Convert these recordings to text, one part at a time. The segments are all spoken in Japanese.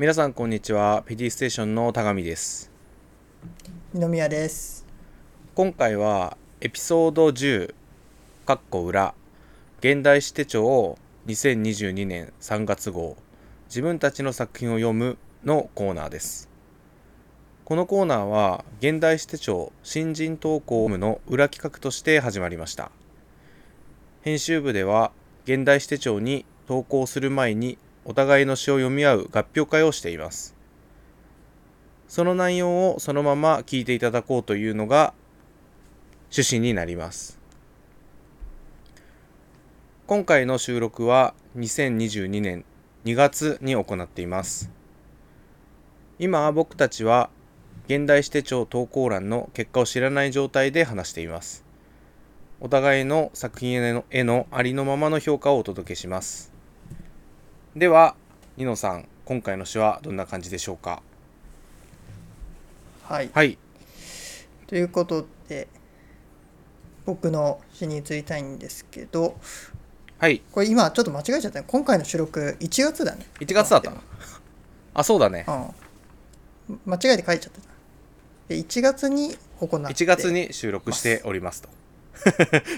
皆さんこんにちは。ペディステーションの田上です。二宮です。今回はエピソード10かっこ裏現代史手帳2022年3月号自分たちの作品を読むのコーナーです。このコーナーは現代史手帳新人投稿部の裏企画として始まりました。編集部では現代史手帳に投稿する前にお互いの詩を読み合う合評会をしています。その内容をそのまま聞いていただこうというのが趣旨になります。今回の収録は2022年2月に行っています。今僕たちは現代史手帳投稿欄の結果を知らない状態で話しています。お互いの作品へのへのありのままの評価をお届けします。ではニノさん今回の詩はどんな感じでしょうか？はい。はい。ということで僕の詩に移りたいんですけどはい。これ今ちょっと間違えちゃったね。今回の収録1月だね。1月だった。あそうだね。うん。間違えて書いちゃったで1月に行って。1月に収録しておりますと。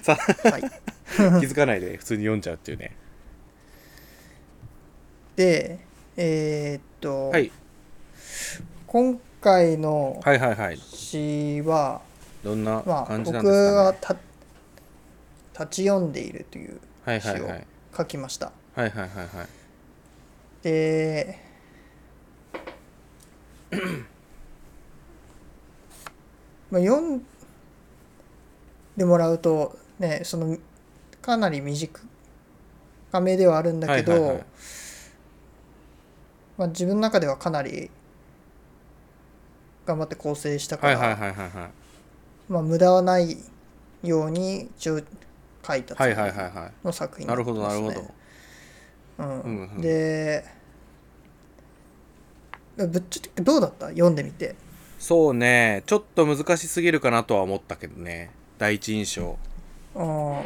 さはい。気づかないで普通に読んじゃうっていうねでえーっと、はい。今回のはいはいはい。詩は、どんなまあ、感じ僕なんですかね、がた立ち読んでいるというはい詩をはい。はい書きました、はいはいはいはい。でまあ読んでもらうとねそのかなり短めではあるんだけど、はいはいはいまあ、自分の中ではかなり頑張って構成したから、はいはいはいはいはい。まあ、無駄はないように一応書いたはいはいはいはの作品いなるほどなるほど。うん。うんうんでぶっちゃけどうだった？読んでみて。そうね。ちょっと難しすぎるかなとは思ったけどね。第一印象。うん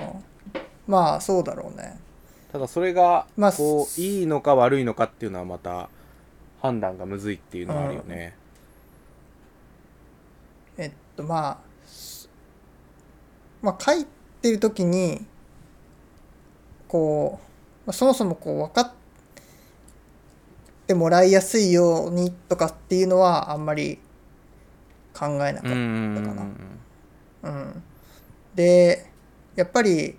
まあそうだろうね。ただそれがまあこうすいいのか悪いのかっていうのはまた判断がむずいっていうのはあるよね、えっとまあまあ書いてる時にこう、まあ、そもそもこう分かってもらいやすいようにとかっていうのはあんまり考えなかったうんうんうん、でやっぱり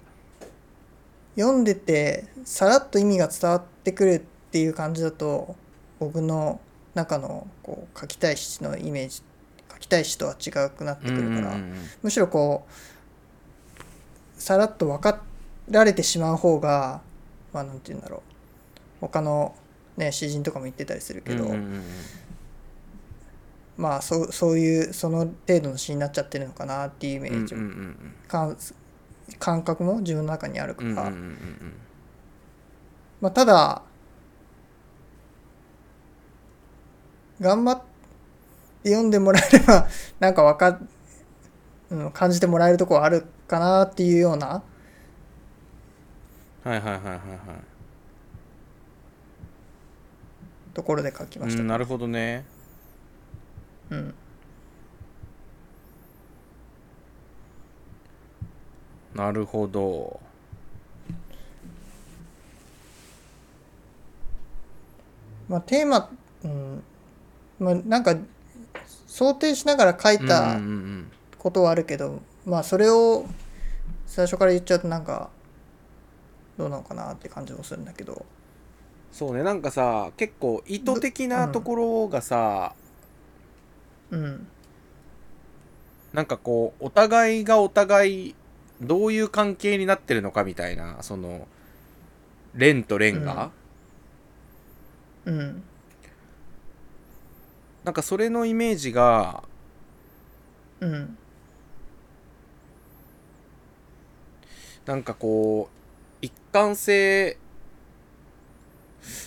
読んでてさらっと意味が伝わってくるっていう感じだと僕の中のこう書きたい詩のイメージ書きたい詩とは違くなってくるから、むしろこうさらっと分かられてしまう方がまあなんて言うんだろう。他のね詩人とかも言ってたりするけど、まあそうそういうその程度の詩になっちゃってるのかなっていうイメージも感感覚も自分の中にあるから、まあ、ただ頑張って読んでもらえれば なんかわかっ、うん、感じてもらえるところあるかなっていうような。はいはいはいはいはい。ところで書きました。うんなるほどね。うん。なるほど。まあ、テーマ、うんまあ、なんか想定しながら書いたうんうんうんことはあるけど、まあそれを最初から言っちゃうとなんかどうなのかなって感じもするんだけど。そうねなんかさ結構意図的なところがさ、うん。なんかこうお互いがお互いどういう関係になってるのかみたいなそのレンとレンが、うんなんかそれのイメージがうん。なんかこう一貫性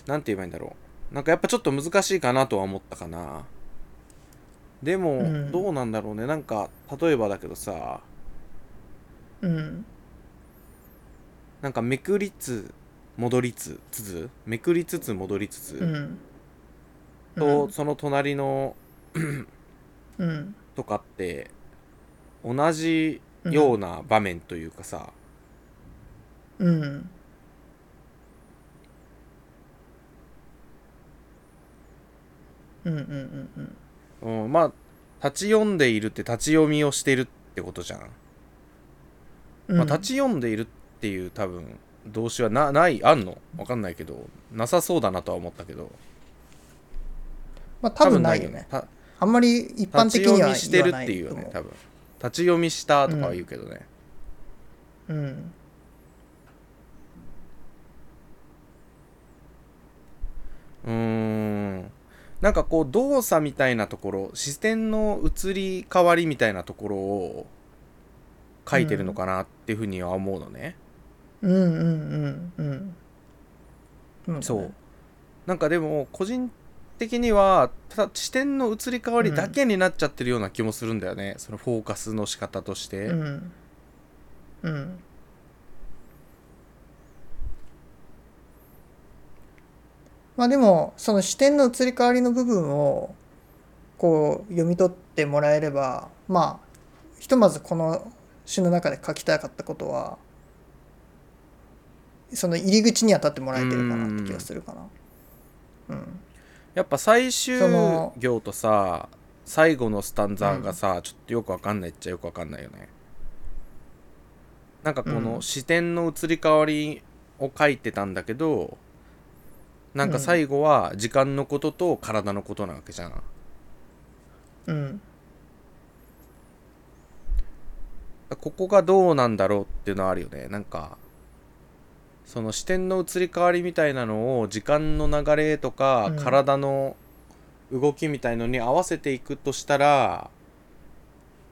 なんて言えばいいんだろう。なんかやっぱちょっと難しいかなとは思ったかな。でも、うん。どうなんだろうね。なんか例えばだけどさ。うん。なんかめくりつ戻りつつつめくりつつ戻りつつ、うんうんとその隣のうん。とかって同じような場面というかさ、うん。うんうんうんうん。うん、まあ立ち読んでいるって立ち読みをしてるってことじゃん、うん。まあ、立ち読んでいるっていう多分動詞はなないあんの？わかんないけどなさそうだなとは思ったけどまあ多分ないよ。ね。たあんまり一般立ち的には読みしてるっていうよね多分。立ち読みしたとかは言うけどね、うん。うーん。なんかこう動作みたいなところ視点の移り変わりみたいなところを書いてるのかなっていうふうには思うのね、うん。うん。うん。うん。うん。そうなん。かでも個人的にはただ視点の移り変わりだけになっちゃってるような気もするんだよね、そのフォーカスの仕方として、うん。うん。まあでもその視点の移り変わりの部分をこう読み取ってもらえればまあひとまずこの詩の中で書きたかったことはその入り口には立ってもらえてるかなって気がするかな。うんやっぱ最終行とさ最後のスタンザがさ、ちょっとよくわかんないっちゃよくわかんないよね。なんかこうのん。視点の移り変わりを書いてたんだけどなんか最後は時間のことと体のことなわけじゃん。うん。ここがどうなんだろうっていうのはあるよね。なんかその視点の移り変わりみたいなのを時間の流れとかうん体の動きみたいのに合わせていくとしたら、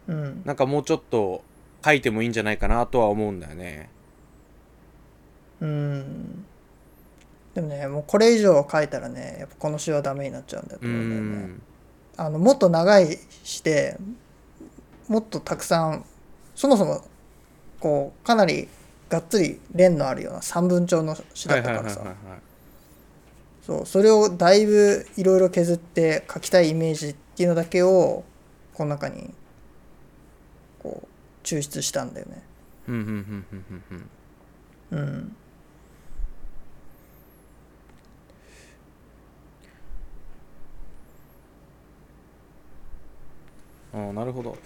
うんなんかもうちょっと書いてもいいんじゃないかなとは思うんだよね。うんでもねもうこれ以上書いたらねやっぱこの詩はダメになっちゃうんだとう思うんだよね。ん。あのもっと長いしてもっとたくさんそもそもこうかなりがっつり連のあるような三分帳の詩だったからさはい。そうそれをだいぶいろいろ削って書きたいイメージっていうのだけをこの中にこう抽出したんだよね。うんああなるほど。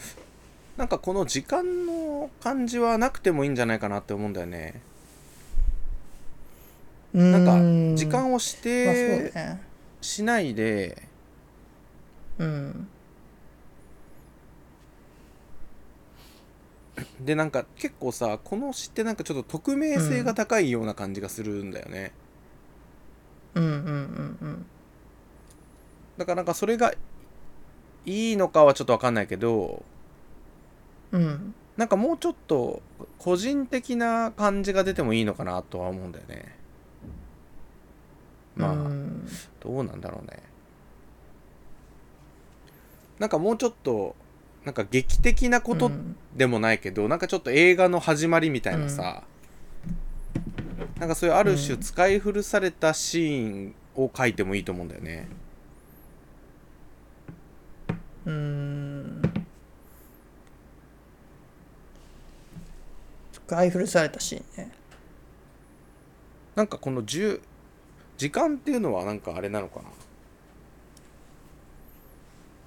なんかこの時間の感じはなくてもいいんじゃないかなって思うんだよね。なんか時間を指まあそう定ねしないで、うんでなんか結構さこの詩ってなんかちょっと匿名性が高いような感じがするんだよね。うんうんうんうんだからなんかそれがいいのかはちょっとわかんないけどうん。なんかもうちょっと個人的な感じが出てもいいのかなとは思うんだよね。まあ、うん。どうなんだろうね。なんかもうちょっとなんか劇的なことうん。でもないけど、なんかちょっと映画の始まりみたいなさ、なんかそういうある種うん使い古されたシーンを書いてもいいと思うんだよね。うん使い古されたシーンね。なんかこの10時間っていうのはなんかあれなのかな？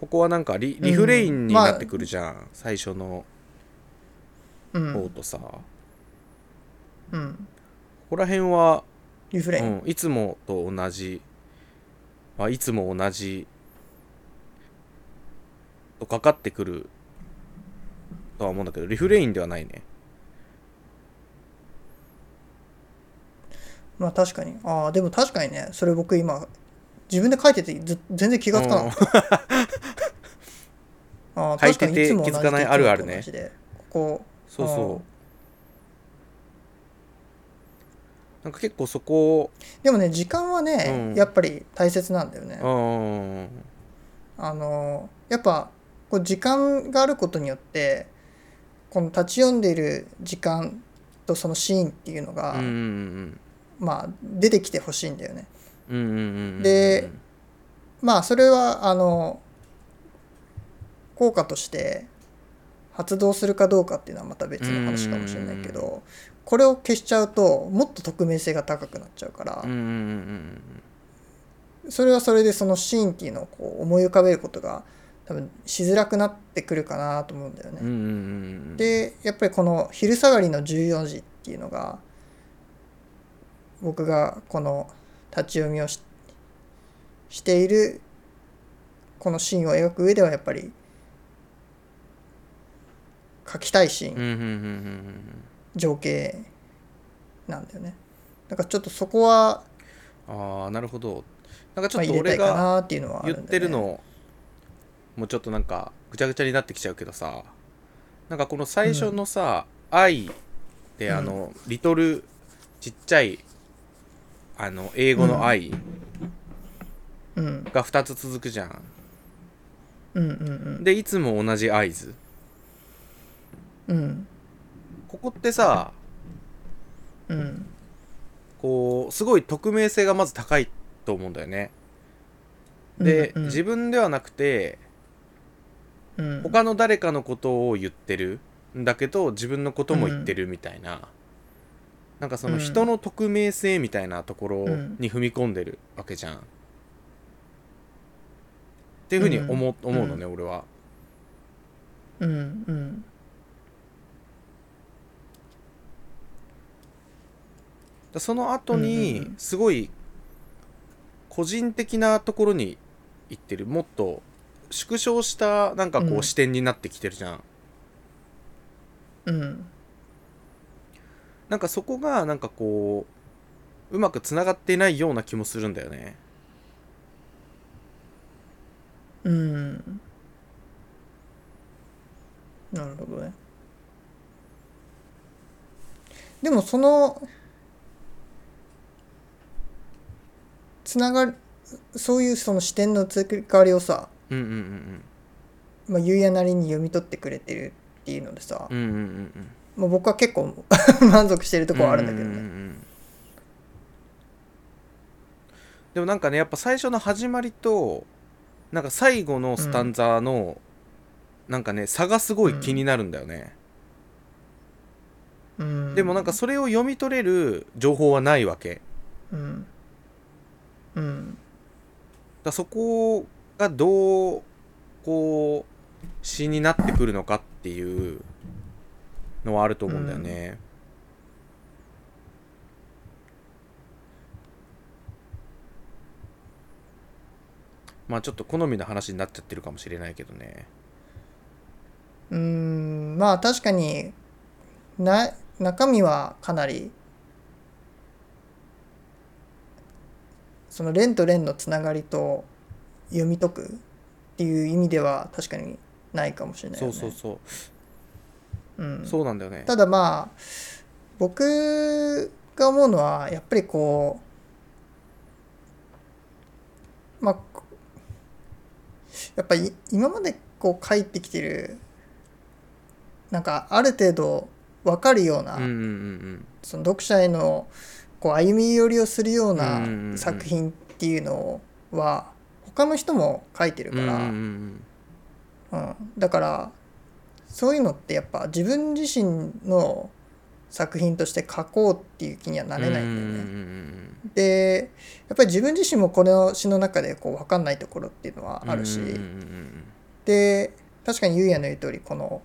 ここはなんかリリフレインにうんまあなってくるじゃん、最初のうん。方とさ、こうん。こら辺は、リフレイン、うん、いつもと同じ、まあ、いつも同じ。とかかってくるとは思うんだけどリフレインではないねまあ確かに。ああでも確かにねそれ僕今自分で書いててず全然気がつかなかった。ああ書いてて確かにいつも同じ気づかないあるあるね。ここそうそう。なんか結構そこでもね時間はね、うん。やっぱり大切なんだよね、うんあのやっぱこう時間があることによってこの立ち読んでいる時間とそのシーンっていうのが、うんうんうんまあ出てきてほしいんだよね。でまあそれはあの効果として発動するかどうかっていうのはまた別の話かもしれないけどこれを消しちゃうともっと匿名性が高くなっちゃうからそれはそれでそのシーンっていうのをこう思い浮かべることが多分しづらくなってくるかなと思うんだよね。でやっぱりこの昼下がりの14時っていうのが僕がこの立ち読みをししているこのシーンを描く上ではやっぱり描きたいシーン、情景なんだよね。だからちょっとそこは、うんああなるほど。なんかちょまあ、っと俺がなっていうのはある言ってるのもうちょっとなんかぐちゃぐちゃになってきちゃうけどさ。なんかこの最初のさ「愛」であの、リトルちっちゃいあの英語の「愛うん。が2つ続くじゃん。うんうんでいつも同じ合図。うん。うんここってさうん。こうすごい匿名性がまず高いと思うんだよね。で、うんうん。自分ではなくてうん。他の誰かのことを言ってるんだけど自分のことも言ってるみたいな、なんかそのうん。人の匿名性みたいなところうん。に踏み込んでるわけじゃん。っていうふうに思,、ううん。思うのね、俺は。うんうん。だその後うんうんうにん。すごい個人的なところに行ってる。もっと縮小したなんかこううん。視点になってきてるじゃん。うんなんかそこがなんかこううまくつながっていないような気もするんだよね。うん。なるほどね。でもそのつながるそういうその視点の移り変わりをさ、うんうんうん。まあ、ゆうやなりに読み取ってくれてるっていうのでさ、うんうんうんうんまあ、僕は結構 満足してるところはあるんだけどね。うんうんうん。うんでもなんかねやっぱ最初の始まりとなんか最後のスタンザの、なんかね差がすごい気になるんだよね、うん。でもなんかそれを読み取れる情報はないわけ。うん。うん。らそこがどうこう詩になってくるのかっていうのはあると思うんだよね、まあちょっと好みの話になっちゃってるかもしれないけどね。うーんまあ確かにな中身はかなりその連と連のつながりと読み解くっていう意味では確かにないかもしれないよね。そうそうそううん。そうなんだよね。ただまあ僕が思うのはやっぱりこうまあこやっぱり今までこう書いてきてるなんかある程度分かるような、その読者へのこう歩み寄りをするようなん作品っていうのは他の人も書いてるから、うん、だからそういうのってやっぱ自分自身の作品として書こうっていう気にはなれないんだよね。でやっぱり自分自身もこの詩の中でこう分かんないところっていうのはあるし、で確かにゆうやの言う通りこの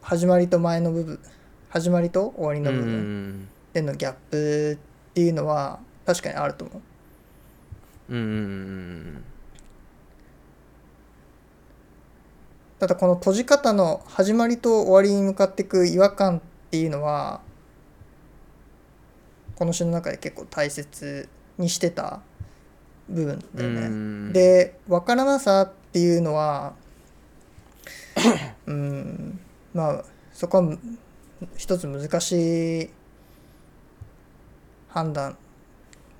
始まりと前の部分始まりと終わりの部分んでのギャップっていうのは確かにあると思う。うんうんうんただこの閉じ方の始まりと終わりに向かっていく違和感っていうのはこの詩の中で結構大切にしてた部分だよね。うんで分からなさっていうのは うんまあそこはむ一つ難しい判断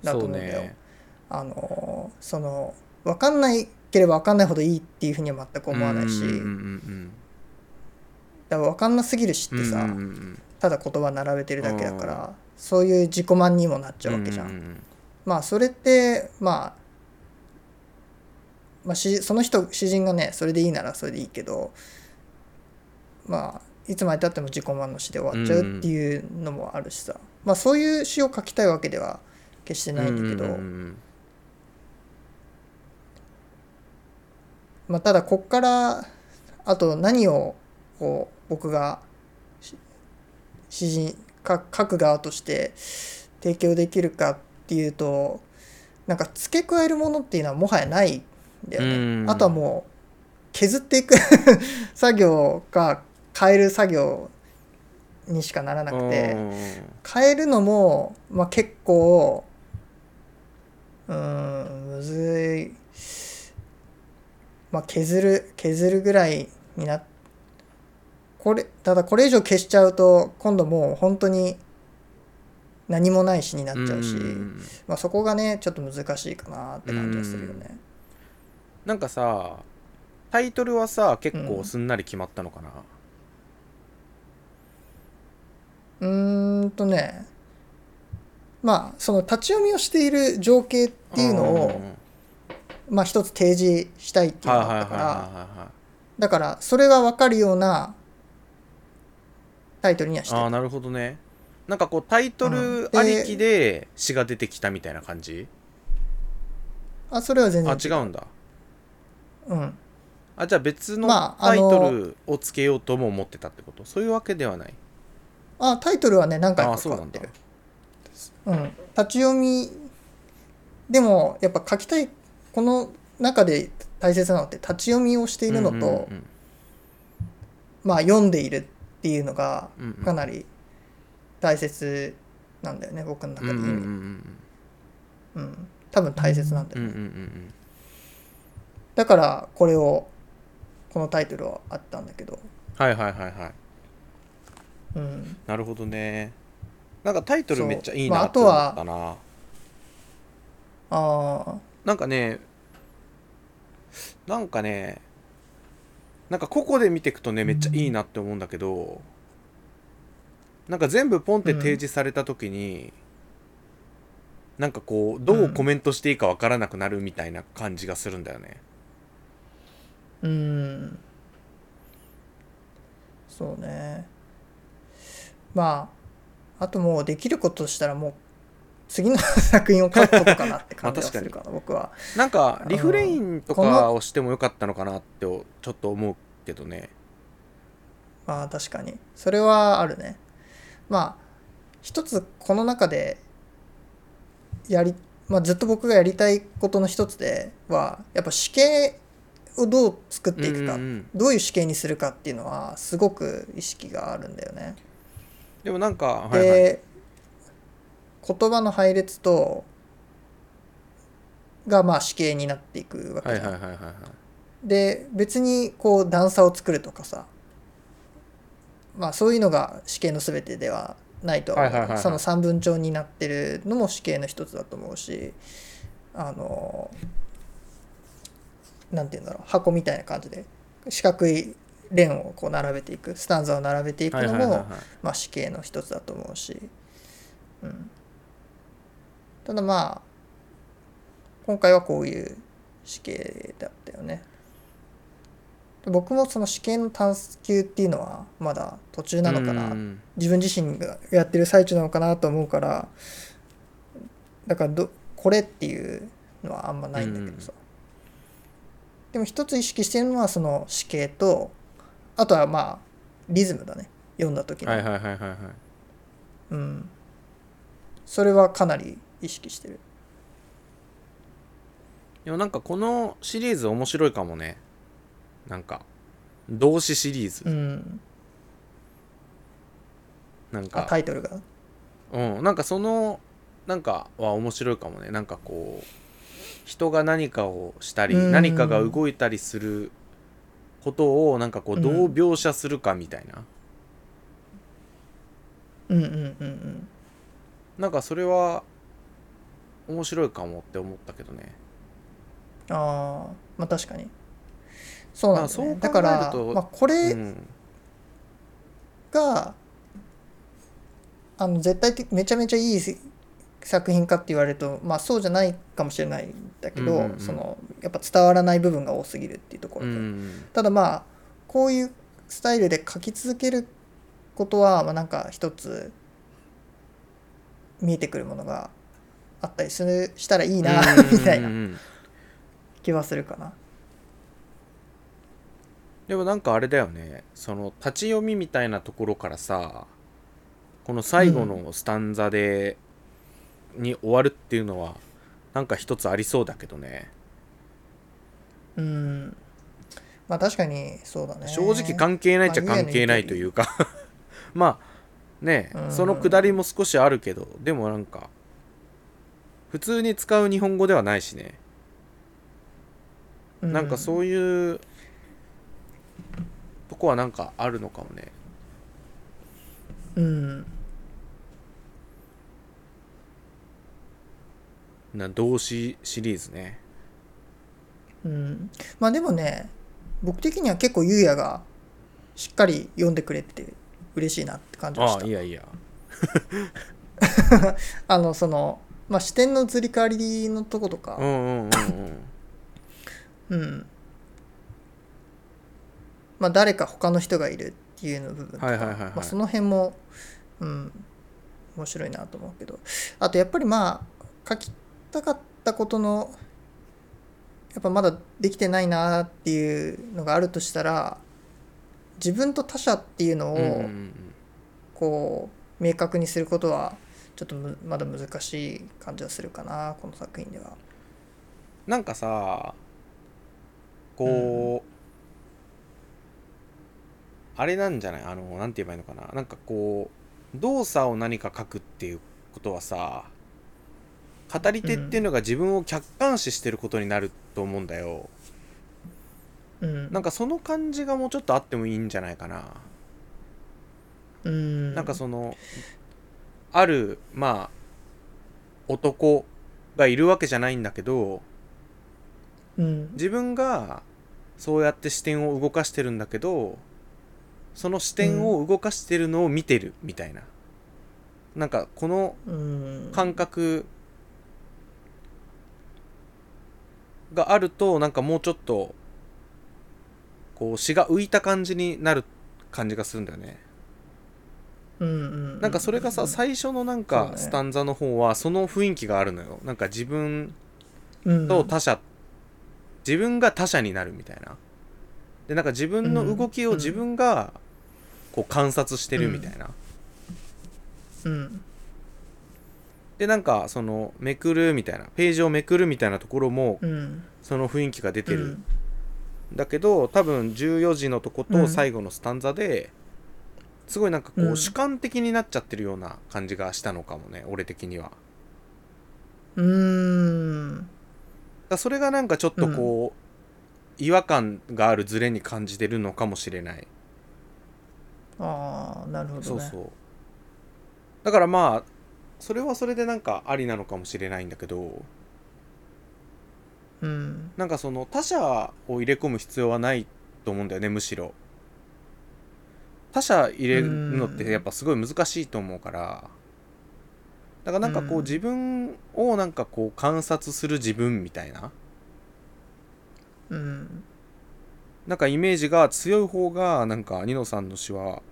だと思うんだよ。ねあのその分かんないければ分かんないほどいいっていうふうには全く思わないし、うんうんうんだから分かんなすぎる詩ってさ、うんうんうんただ言葉並べてるだけだから、そういう自己満にもなっちゃうわけじゃん。うんうんまあそれってまあまあ、しその人詩人がねそれでいいならそれでいいけどまあいつまでたっても自己満の詩で終わっちゃうっていうのもあるしさ、まあそういう詩を書きたいわけでは決してないんだけど、うんうんうんまあ、ただこっからあと何をこう僕がし詩人か書く側として提供できるかっていうとなんか付け加えるものっていうのはもはやないんだよね。うんあとはもう削っていく 作業か変える作業にしかならなくて。うん変えるのも、まあ、結構うーんむずい、まあ、削る削るぐらいになこれただこれ以上消しちゃうと今度もう本当に何もない詩になっちゃうし、ん。まあ、そこがねちょっと難しいかなって感じがするよね。なんかさタイトルはさ結構すんなり決まったのかな、うーんとね。まあその立ち読みをしている情景っていうのを、まあ一つ提示したいっていうのがあったから、はだからそれが分かるようなタイトルにはしてる。ああなるほどね。なんかこうタイトルありきで詩が出てきたみたいな感じ、あそれは全あ然違うんだ。うん。あじゃあ別のタイのトルをつけようとも思ってたってこと？そういうわけではない？あタイトルはね何回かあそうなんだ。変わってる。うん。立ち読みでもやっぱ書きたいこの中で大切なのって立ち読みをしているのと、うんうんまあ読んでいるっていうのがうんうん。かなり大切なんだよね僕の中でうんうんううん。ん。多分大切なんだよね、うんうんうんうん。だからこれをこのタイトルはあったんだけど、はいはいはいはい。うん、なるほどね。なんかタイトルめっちゃいいまあなと思あとはったな、あなんかねなんかねなんか個々で見ていくとねめっちゃいいなって思うんだけどなんか全部ポンって提示された時に、なんかこうどうコメントしていいかわからなくなるみたいな感じがするんだよね、ーうん。そうね。まああともうできることとしたらもう次の作品を書くことかなって感じがするかな僕は。なんかリフレインとこかのをしてもよかったのかなってちょっと思うけどね。まあ確かに。それはあるね。まあ一つこの中でやり、まあ、ずっと僕がやりたいことの一つではやっぱ死刑をどう作っていくか、うんうんどういう死刑にするかっていうのはすごく意識があるんだよね。でもなんか、で、はいはい、言葉の配列とがまあ死刑になっていくわけで別にこう段差を作るとかさまあそういうのが死刑の全てではないとその三分帳になってるのも死刑の一つだと思うしあのなんて言うんだろう箱みたいな感じで四角い連をこう並べていくスタンザを並べていくのもまあ死刑の一つだと思うし、うん、ただまあ今回はこういう死刑だったよね。僕もその死刑の探求っていうのはまだ途中なのかな。うん。自分自身がやってる最中なのかなと思うからだからどこれっていうのはあんまないんだけどさ、でも一つ意識してるのはその死刑とあとはまあリズムだね。読んだ時の、はいはいはいはいはい。うん、それはかなり意識してる。でもなんかこのシリーズ面白いかもね。なんか動詞シリーズ、うん。あなんか。タイトルが？うん。なんかそのなんかは面白いかもね。なんかこう人が何かをしたりうん。何かが動いたりすることをなんかこうどう描写するかみたいな、うんうんうんうん。なんかそれは面白いかもって思ったけどね。ああまあ確かに。そうなんだ,、ね、まあそう考えるとだから、まあ、こうれんが、あの絶対的めちゃめちゃいい作品かって言われるとまあそうじゃないかもしれないんだけど、うんうんうん。そのやっぱ伝わらない部分が多すぎるっていうとこうろで、ん。ただまあこういうスタイルで書き続けることはまあなんか一つ見えてくるものがあったりするしたらいいなみたいなうんうんうん。気はするかな。でもなんかあれだよね。その立ち読みみたいなところからさこの最後のスタンザで、に終わるっていうのはなんか一つありそうだけどね。うん。まあ確かにそうだね。正直関係ないっちゃまあ関係ないというか。まあねうん。そのくだりも少しあるけどでもなんか普通に使う日本語ではないしね。うなんかそういうとこはなんかあるのかもね。うん。な動詞シリーズね。うん、まあでもね僕的には結構ゆうやがしっかり読んでくれてて嬉しいなって感じました。ああいやいや。あのその、まあ、視点の移り変わりのとことか。うんうんうんうん。うん。まあ誰か他の人がいるっていうの部分とか、その辺もうん面白いなと思うけど。あとやっぱりまあ書きたかったことのやっぱまだできてないなっていうのがあるとしたら自分と他者っていうのをん。こう明確にすることはちょっとむまだ難しい感じはするかなこの作品では。なんかさこう、あれなんじゃない？あのなんて言えばいいのかな？なんかこう動作を何か書くっていうことはさ語り手っていうのが自分を客観視してることになると思うんだよ、うん、なんかその感じがもうちょっとあってもいいんじゃないかな、うん。なんかそのあるまあ男がいるわけじゃないんだけどうん。自分がそうやって視点を動かしてるんだけどその視点を動かしてるのを見てるみたいな、なんかこのうん。感覚があるとなんかもうちょっとこう詩が浮いた感じになる感じがするんだよね。うんうんなんかそれがさ最初のなんかスタンザの方はその雰囲気があるのよ。なんか自分うん。と他者自分が他者になるみたいな。でなんか自分の動きを自分がこう観察してるみたいな、うん。でなんかそのめくるみたいなページをめくるみたいなところもうん。その雰囲気が出てる、うん。だけど多分14時のとこうん。と最後のスタンザですごいなんかこう、うん。主観的になっちゃってるような感じがしたのかもね俺的には。うーん。らそれがなんかちょっとこう、違和感があるズレに感じてるのかもしれない。ああなるほどね。そうそう。だからまあそれはそれでなんかありなのかもしれないんだけどうん。なんかその他者を入れ込む必要はないと思うんだよねむしろ他者入れるのってやっぱすごい難しいと思うから。だからなんかこううん。自分をなんかこう観察する自分みたいな。うん。なんかイメージが強い方がなんかニノさんの詩は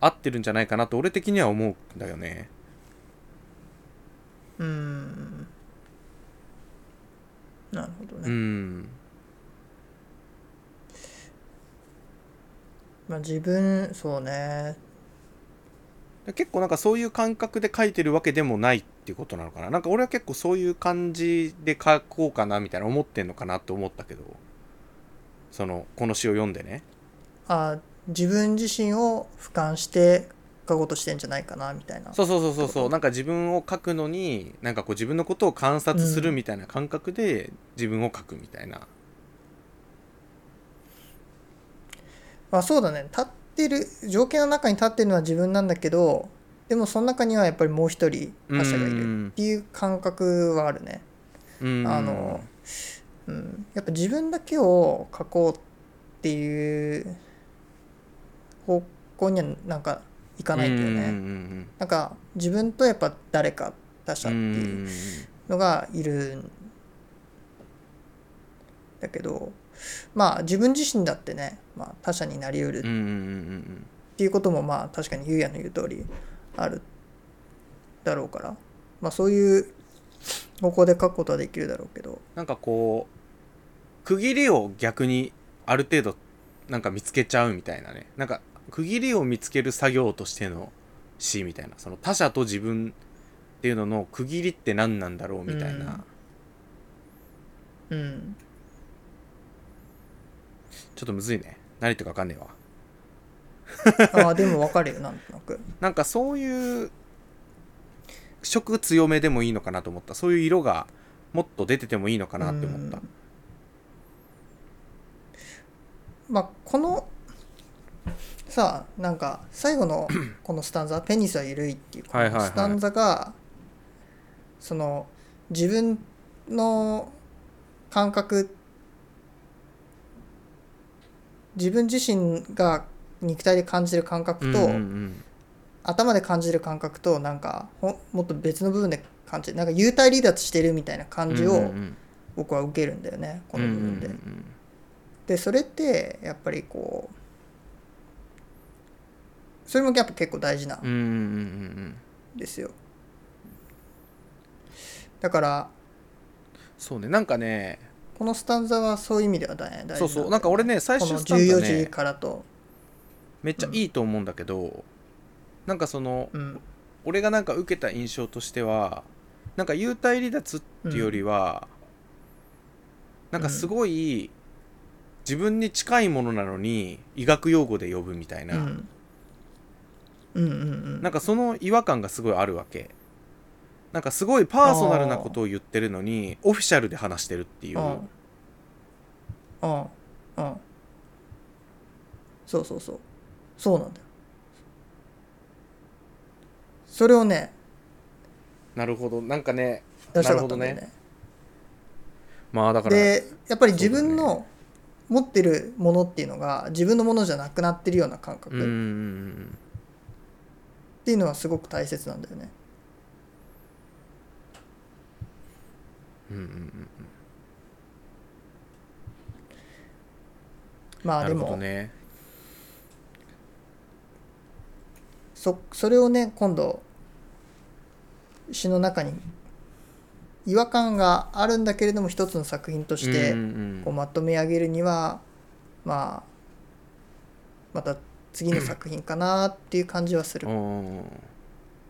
合ってるんじゃないかなと俺的には思うんだよね。うん。なるほどうね、んまあ自分そうね。結構なんかそういう感覚で書いてるわけでもないっていうことなのかな。なんか俺は結構そういう感じで書こうかなみたいな思ってんのかなと思ったけど。そのこの詩を読んでね。あ自分自身を俯瞰して書こうとしてんじゃないかなみたいな。そうそうそうそうそう。なんか自分を書くのになんかこう自分のことを観察するみたいな感覚で自分を書くみたいな、まあそうだね。立ってる条件の中に立ってるのは自分なんだけどでもその中にはやっぱりもう一人他者がいるっていう感覚はあるね。うん。あのうん、やっぱ自分だけを書こうっていう方向にはなんかいかないんだよね。なんか自分とやっぱ誰か他者っていうのがいるんだけどまあ自分自身だってね、まあ、他者になりうる。うんうんうんうんっていうこともまあ確かにゆうやの言う通りあるだろうから。まあそういう方向で書くことはできるだろうけど。なんかこう区切りを逆にある程度なんか見つけちゃうみたいなね。なんか区切りを見つける作業としての詩みたいな。その他者と自分っていうのの区切りって何なんだろうみたいな、うんちょっとむずいね。何言ってるか分かんねえわ。ああでも分かるよなんとなく。なんかそういう色強めでもいいのかなと思った。そういう色がもっと出ててもいいのかなって思った。うん。まあこのさあなんか最後の このスタンザ「ペニスは緩い」っていうスタンザがその自分の感覚自分自身が肉体で感じる感覚と、うんうんうん頭で感じる感覚となんかほもっと別の部分で感じるなんか幽体離脱してるみたいな感じをうんうん僕は受けるんだよね、この部分で。うんうんうんでそれってやっぱりこうそれもやっぱ結構大事なんうんうんうんうんですよ。だからそうねなんかねこのスタンザはそういう意味では大大事そうそう。なんか俺ね最この終スタンザ14時ねからと、めっちゃいいと思うんだけど、なんかそのうん。俺がなんか受けた印象としてはなんか幽体離脱っていうよりは、なんかすごい自分に近いものなのに医学用語で呼ぶみたいな、うん、うんうんうん。なんかその違和感がすごいあるわけなんかすごいパーソナルなことを言ってるのにオフィシャルで話してるっていう、うん。うん。うん。そうそうそう。そうなんだよ。それをねなるほど。なんかね出したかったんだよなるね。まあだからでやっぱり自分そうだの持ってるものっていうのが自分のものじゃなくなってるような感覚。っんていうのはすごく大切なんだよねうんうんうんまあでも、どねそそれをね今度詩の中に違和感があるんだけれども一つの作品として、こうまとめ上げるにはまあまた次の作品かなっていう感じはする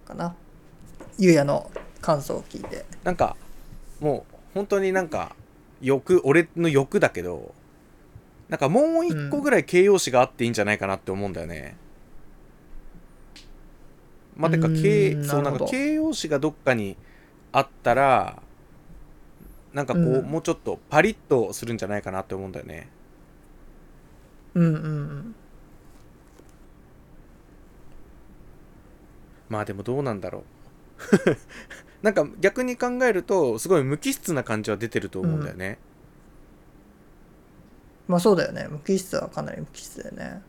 かな。ゆうやの感想を聞いて。なんかもう本当になんか欲俺の欲だけどなんかもう一個ぐらい形容詞があっていいんじゃないかなって思うんだよね。まあてかう形そうなんか形容詞がどっかにあったらなんかこう、うんもうちょっとパリッとするんじゃないかなって思うんだよね。うんうんうんまあでもどうなんだろう。なんか逆に考えるとすごい無機質な感じは出てると思うんだよね。まあそうだよね。無機質はかなり無機質だよね。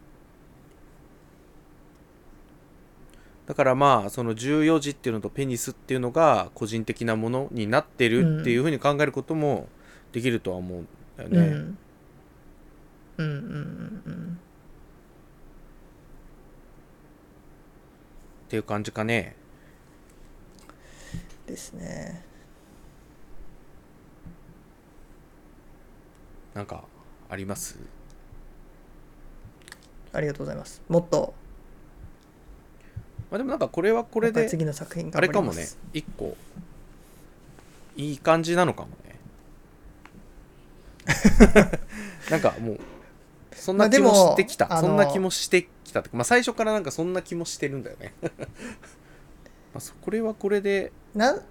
だからまあその14時っていうのとペニスっていうのが個人的なものになってるっていうふうに考えることもできるとは思うんだよね。うん。うん。うん。うん。うん。っていう感じかね。ですね。なんかあります？ありがとうございます。もっと。まあでもなんかこれはこれで次の作品あれかもね。一個。いい感じなのかもね。なんかもうそんな気もしてきた、そんな気もしてきたまあ最初からなんかそんな気もしてるんだよね。まあそこれはこれで。なん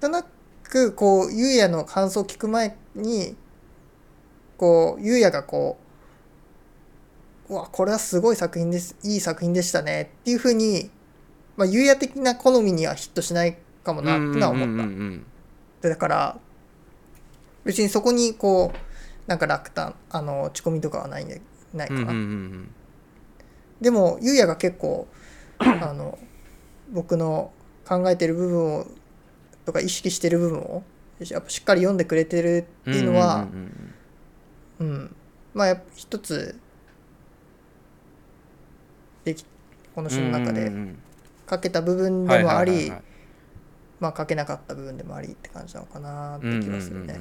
となくこうゆうやの感想を聞く前にこうゆうやがこううわこれはすごい作品ですいい作品でしたねっていうふうにまあゆうや的な好みにはヒットしないかもなってのは思った、うんうんうんうん。でだから別にそこにこうなんか落胆あの落ち込みとかはないんでないかな、うんうんうんうん。でもゆうやが結構あの僕の考えてる部分をとか意識してる部分をやっぱしっかり読んでくれてるっていうのは、うん。うんうんまあやっぱ一つできこのうん詩の中で書けた部分はいでもありはいはいはいまあ書けなかった部分でもありって感じなのかなって気がするね。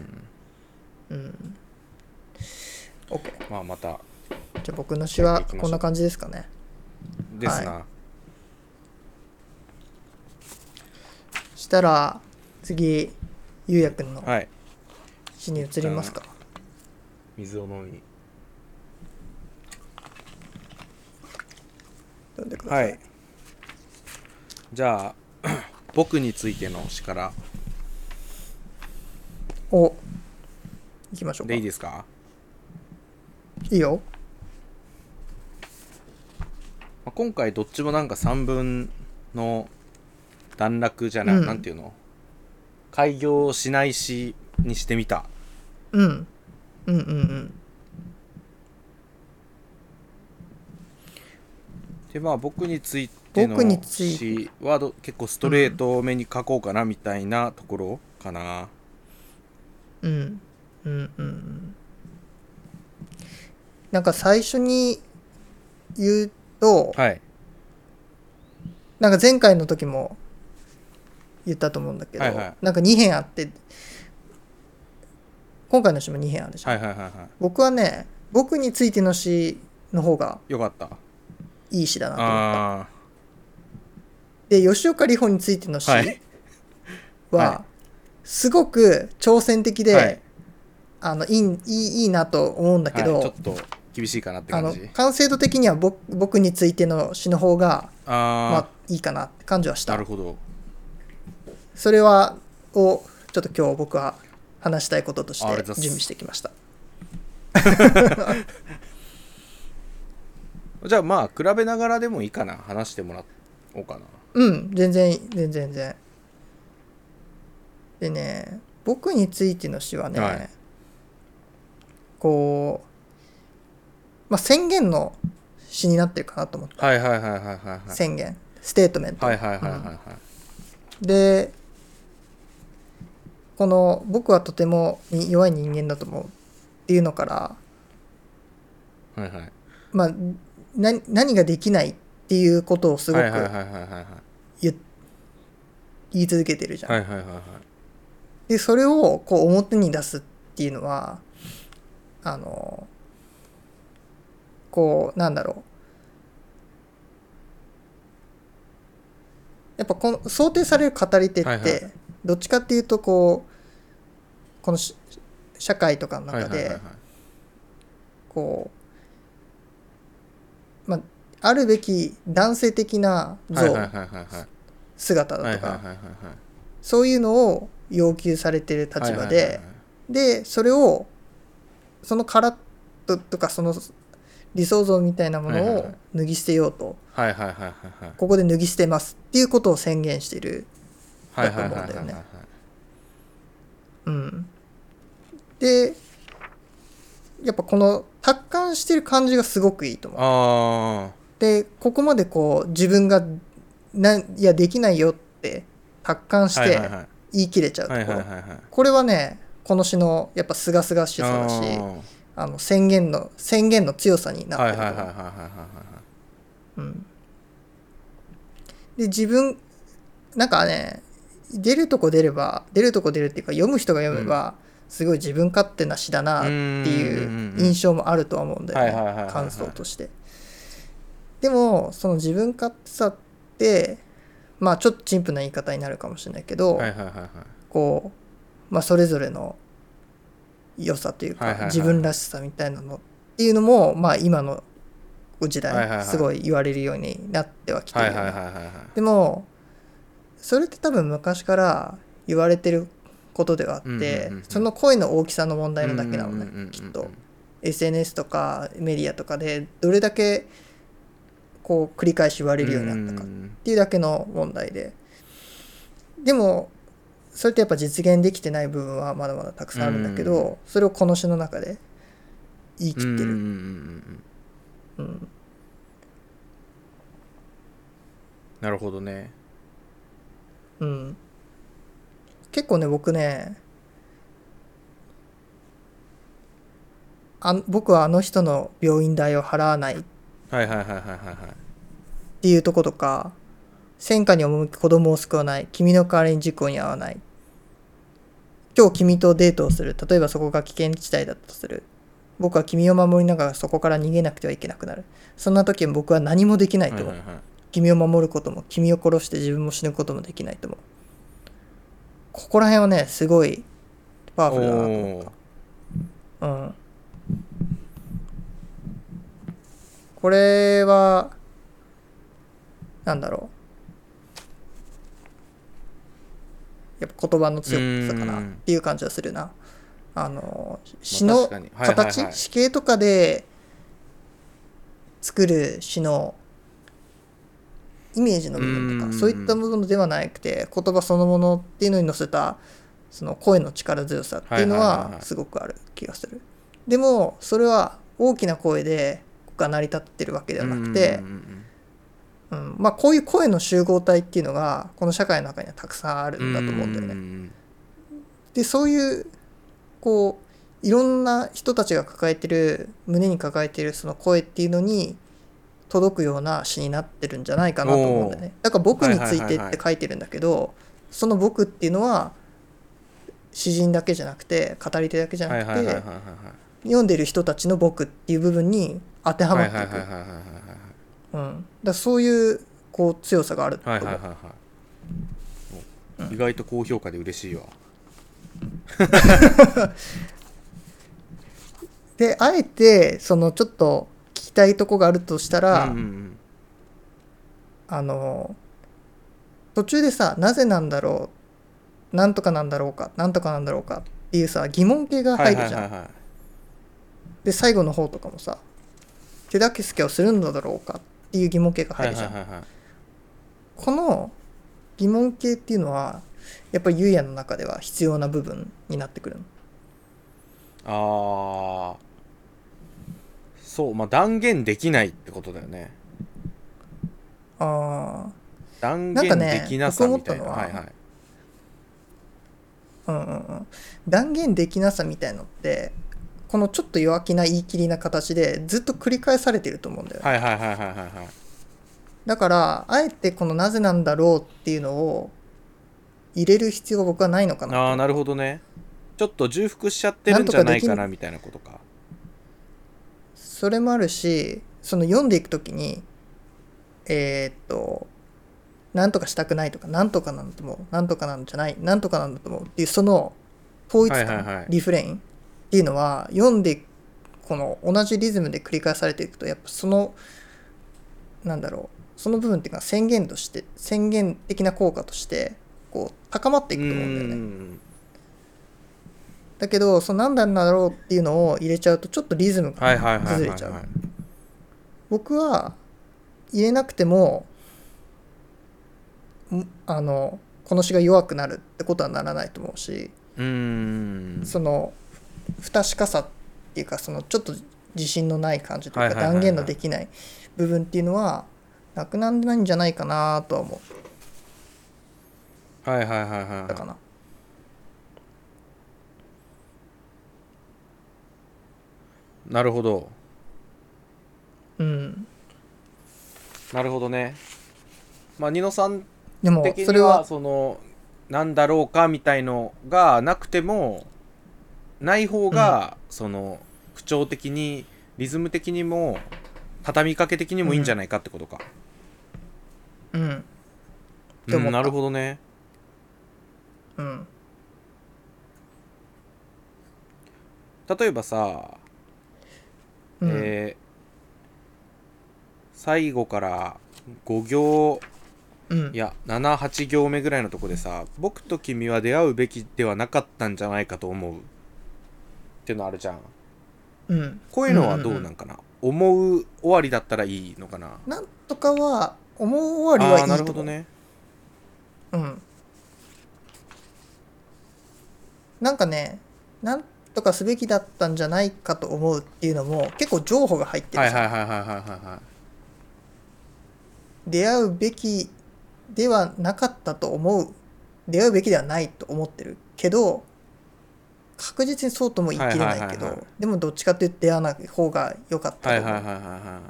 うん OK うんまあまた。じゃあ僕の詩はこんな感じですかね。ですな、したら次ゆうやくんのはい。詩に移りますか？水を飲み読んでください、はい。じゃあ 僕についての詩から。お行きましょうか。でいいですか？いいよ。まあ今回どっちもなんか3分の段落じゃない、うん。なんていうの？開業しない詩にしてみた。うん。うんうんうん。でまあ僕についての詩はど結構ストレートめに書こうかなみたいなところかな、うん。うんうんうん。なんか最初に言うと、はい。なんか前回の時も言ったと思うんだけど、はいはい。なんか2編あって今回の詩も2編あるじゃん、はいはいはいは僕はね僕についての詩の方がいよかった。いい詩だなと思った。あで吉岡里帆についての詩ははい。はすごく挑戦的で、はい。あのいいいいいいなと思うんだあ、けど、はい、ちょっと厳しいかなってあの感じ完成度的には僕僕についての詩の方があまああいいかなって感じはした。なるほどそれはをちょっと今日僕は話したいこととして準備してきました。じゃあまあ比べながらでもいいかな。話してもらおうかな。うん全然全然全然。でね僕についての詩はね、はい。こう、まあ、宣言の詩になってるかなと思って、はいはいはいはいはいはい。宣言。ステートメント、はいはいはいはいはい。でこの「僕はとてもに弱い人間だと思う」っていうのから、はいはい。まあ、な何ができないっていうことをすごくはいはいはいはいはいはい。言言い続けてるじゃん。はいはいはいはい。でそれをこう表に出すっていうのはあのこうなんだろう。やっぱこの想定される語り手っはいはてどっちかっていうとこうこのし社会とかの中でこうまああるべき男性的な像姿だとかそういうのを要求されてる立場ででそれをそのカラッととかその理想像みたいなものを脱ぎ捨てようと。ここで脱ぎ捨てますっていうことを宣言しているだと思うんだよね。はいうん。でやっぱこの達観してる感じがすごくいいと思う。あでここまでこう自分がないやできないよって達観あして言い切れちゃうところ。はいはいはいはい。これはねこの詩のやっぱすがすがしさだしあの宣言の宣言の強さになってるで自分なんかね出るとこ出れば出るとこ出るっていうか読む人が読めば、すごい自分勝手な詩だなっていう印象もあるとは思うんだよね感想として。でもその自分勝手さってまあちょっと陳腐な言い方になるかもしれないけど、こう、まあ、それぞれの良さというか、自分らしさみたいなのっていうのも、まあ、今の時代すごい言われるようになってはきてでもそれって多分昔から言われてることではあって、うんうんうんうん。その声の大きさの問題なだけなのうんうんうんきっと。SNS とかメディアとかでどれだけこう繰り返し言われるようになったかっていうだけの問題で。でもそれってやっぱ実現できてない部分はまだまだたくさんあるんだけど、それをこの詩の中で言い切ってる、うん。うん。なるほどねうん。結構ね僕ねあ僕はあの人の病院代を払わないっはいはいはいはいはいはい。ていうとことか戦火に赴き子供を救わない君の代わりに事故に遭わない。今日君とデートをする。例えばそこが危険地帯だとする。僕は君を守りながらそこから逃げなくてはいけなくなる。そんな時僕は何もできないと思う、はいはいはい君を守ることも君を殺して自分も死ぬこともできないと思う。ここら辺はねすごいパワフルだなと思ったうん。これはなんだろう。やっぱ言葉の強さかな。っていう感じはするな。あの詩の確かに。はいはいはい。形とかで作る詩のイメージの部分とうん。かそういった部分ではなくて言葉そのものっていうのに乗せたその声の力強さっていうのはすごくある気がする。でもそれは大きな声でが成り立ってるわけではなくてうんまあこういう声の集合体っていうのがこの社会の中にはたくさんあるうんんだと思うんだよね。でそういうこういろんな人たちが抱えてる胸に抱えてるその声っていうのに届くような詩になってるんじゃないかなと思うんだよね。だから僕についてって書いてるんだけどその僕っていうのは詩人だけじゃなくて語り手だけじゃはないくてはいはいはいはい読んでる人たちの僕っていう部分に当てはまはいっていくはいはいはいはいはいうんだそういうこう強さがあると思うはいはいはいはいお意外と高評価で嬉しいわであえてそのちょっと聞きたいとこがあるとしたら、うんうんうん。あの途中でさなぜなんだろうなんとかなんだろうかなんとかなんだろうかっていうさ疑問形が入るじゃん、はいはいはいはい。で最後の方とかもさ手助けをするんだろうかっていう疑問形がはい入るじゃん、はいはいはいこの疑問形っていうのはやっぱりゆうやの中では必要な部分になってくるの。ああそうまあ断言できないってことだよね。あ断なんかね言できなさみたいな。僕思ったのははいはい。あうんうんうん。断言できなさみたいのってこのちょっと弱気な言い切りな形でずっと繰り返されてると思うんだよね。はいはいはいはいはいはい。だからあえてこの「なぜなんだろう」っていうのを入れる必要が僕はないのかなああなるほどね。ちょっと重複しちゃってるんじゃないかなみたいなことかそれもあるしその読んでいくときにえーっとなんとかしたくないとかなんとかなんだと思うなんとかなんじゃないなんとかなんだと思うっていうその統一感、はいはいはいリフレインっていうのは読んでこの同じリズムで繰り返されていくとやっぱそのなんだろうその部分っていうか宣言として宣言的な効果としてこう高まっていくと思うんだよね。んだけどその何なんだろうっていうのを入れちゃうとちょっとリズムはいが崩れちゃう。僕は入れなくてもんあのこの詩が弱くなるってことはならないと思うしうーん。その不確かさっていうかそのちょっと自信のない感じといはいはいはい断言のできない部分っていうのはなくならないんじゃないかなとは思はいはいはいはいったかな。なるほど。うん、なるほどね。まあニノさんでも的にはそれはそのなんだろうかみたいのがなくてもない方が、その口調的にリズム的にも畳みかけ的にもいいんじゃないかってことか、うん。って思った。うんなるほどね。うん。例えばさ、うん。えー最後から5行うん。いや78行目ぐらいのとこでさ「僕と君は出会うべきではなかったんじゃないかと思う」っていうのあるじゃん。うん。こういうのはどうなんかな、思う終わりだったらいいのかな？なんとかは思う終わりはいいああーなるほどね。うん。なんかねなんとかすべきだったんじゃないかと思うっていうのも結構情報が入ってるはいはいはいはいはいはいはい出会うべきではなかったと思う。出会うべきではないと思ってるけど確実にそうとも言い切れないけどでもどっちかっていうと出会わない方が良かったと思う。はいはいはいはいは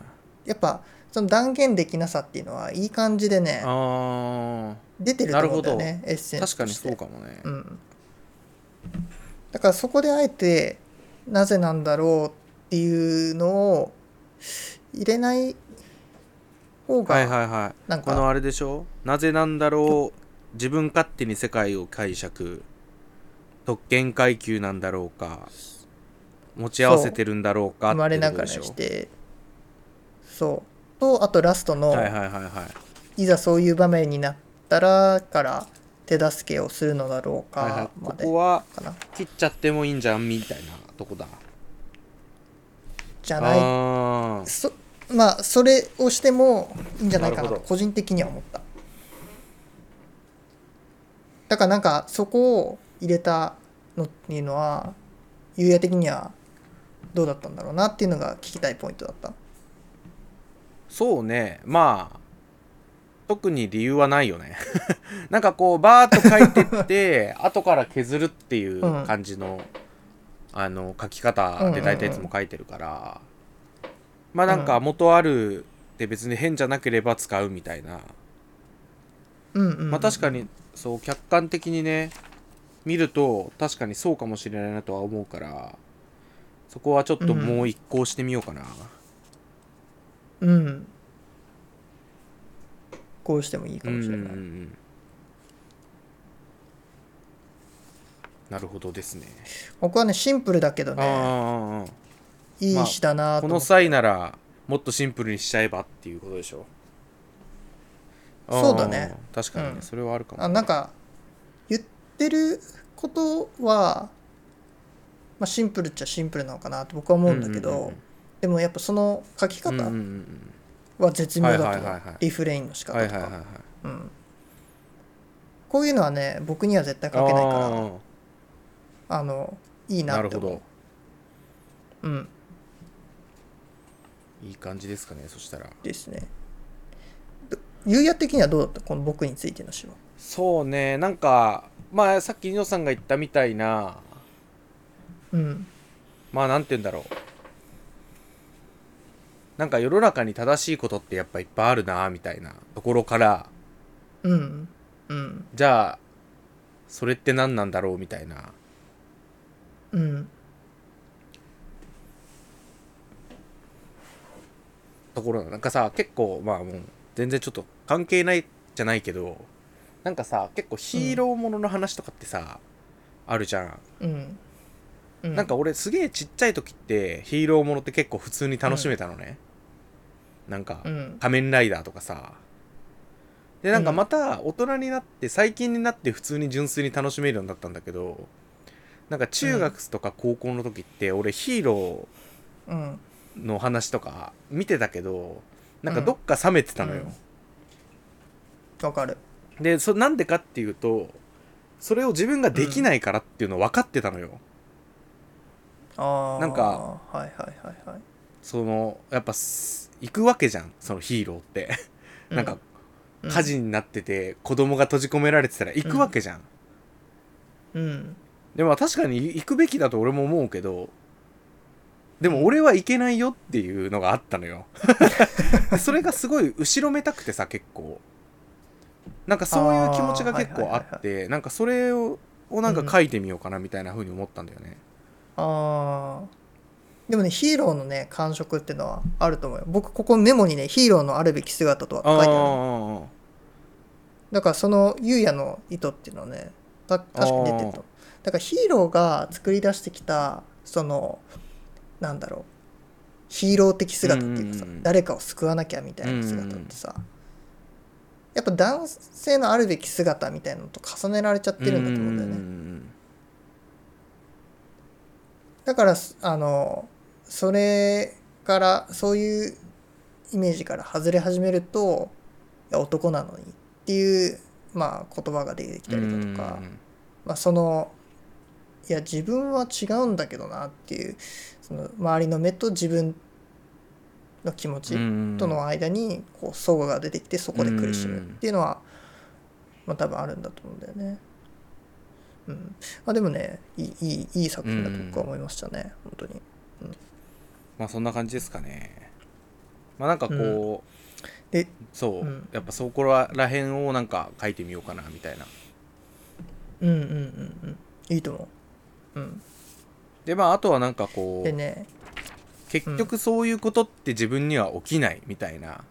いやっぱその断言できなさっていうのはいい感じでねあ出てると思うんだよねエッセーンスとして。確かにそうかもね。うん、だからそこであえてなぜなんだろうっていうのを入れない方はいがはいはい。なんかこのあれでしょ？なぜなんだろう？自分勝手に世界を解釈。特権階級なんだろうか。持ち合わせてるんだろうか生まれながらして。そう。とあとラストの、はいはいはいはい。いざそういう場面になったらから手助けをするのだろうはいはい。かまでここは切っちゃってもいいんじゃんみたいなとこだ。じゃない。そまあそれをしてもいいんじゃないかな。と個人的には思った。だからなんかそこを入れたのっていうのは優也的にはどうだったんだろうなっていうのが聞きたいポイントだった。そうね。まあ特に理由はないよね。なんかこうバーッと書いてって後から削るっていう感じの、あの書き方で大体いつも書いてるから、まあなんか元あるって別に変じゃなければ使うみたいな、うんうん、うん、まあ確かにそう客観的にね見ると確かにそうかもしれないなとは思うからそこはちょっともう一行してみようかな、うん。こうしてもいいかうんもしれない、うんうんなるほどですね。僕はねシンプルだけどあね。あいい詩だなことの思って、際ならもっとシンプルにしちゃえばっていうことでしょ。そうだね。確かにね、うん。それはあるかも。あなんか言ってることは、まあ、シンプルっちゃシンプルなのかなと僕は思うんだけど、うんうんうんでもやっぱその書き方うんうんうんは絶妙だとはいはいはいはい。リフレインの仕うん方とか、はいはいはいはい。うん、こういうのはね僕には絶対書けないからああのいいーなって思う。なるほど。うん。いい感じですかねそしたら。ですね。どゆうや的にはどうだった？この僕についての詩は。そうねなんかまあさっきニノさんが言ったみたいな。うん。まあなんて言うんだろうなんか世の中に正しいことってやっぱいっぱいあるなみたいなところからうん。うん。じゃあそれって何なんだろうみたいな。うんところなんかさ結構まあもう全然ちょっと関係ないじゃないけどなんかさ結構ヒーローものの話とかってさ、あるじゃん、うんうん。なんか俺すげえちっちゃい時ってヒーローものって結構普通に楽しめたのね、なんか、うん。仮面ライダーとかさ。でなんかまた大人になって最近になって普通に純粋に楽しめるようになったんだけどなんか中学とか高校の時って俺ヒーロうんーの話とか見てたけどなんかどっか冷めてたのよ、わかる。でそなんでかっていうとそれを自分ができないからっていうの分かってたのよ、ああなんかはいはいはいはい。そのやっぱす行くわけじゃんそのヒーローって。なんかうん。火事になってて子供が閉じ込められてたら行くわけじゃん、うん。でも確かに行くべきだと俺も思うけどでも俺は行けないよっていうのがあったのよ。で それがすごい後ろめたくてさ結構。なんかそういう気持ちが結構あってなんかそれををなんか書いてみようかなみたいな風に思ったんだよね、ああでもねヒーローのね感触っていうのはあると思うよ。僕ここメモにねヒーローのあるべき姿とは書いてあるだからその優也の意図っていうのはねた確かに出てると。だからヒーローが作り出してきたそのなんだろう。ヒーロー的姿っていうかさ、誰かを救わなきゃみたいな姿ってさ、やっぱ男性のあるべき姿みたいなのと重ねられちゃってるんだと思うんだよね、ねだからすあのそれからそういうイメージから外れ始めるといや男なのにっていう、まあ、言葉が出てきたりだとか、まあ、そのいや自分は違うんだけどなっていうその周りの目と自分の気持ちとの間にこう齟齬が出てきてそこで苦しむっていうのはまあ多分あるんだと思うんだよねうん。まあでもねいいいいいい作品だと僕は思いましたね、本当に。まあそんな感じですかね。まあなんかこう、でそう、うん。やっぱそこら辺をなんか書いてみようかなみたいな。うんうんうんうん。いいと思う。うん。でまああとはなんかこうでね。結局そういうことって自分には起きないみたいな。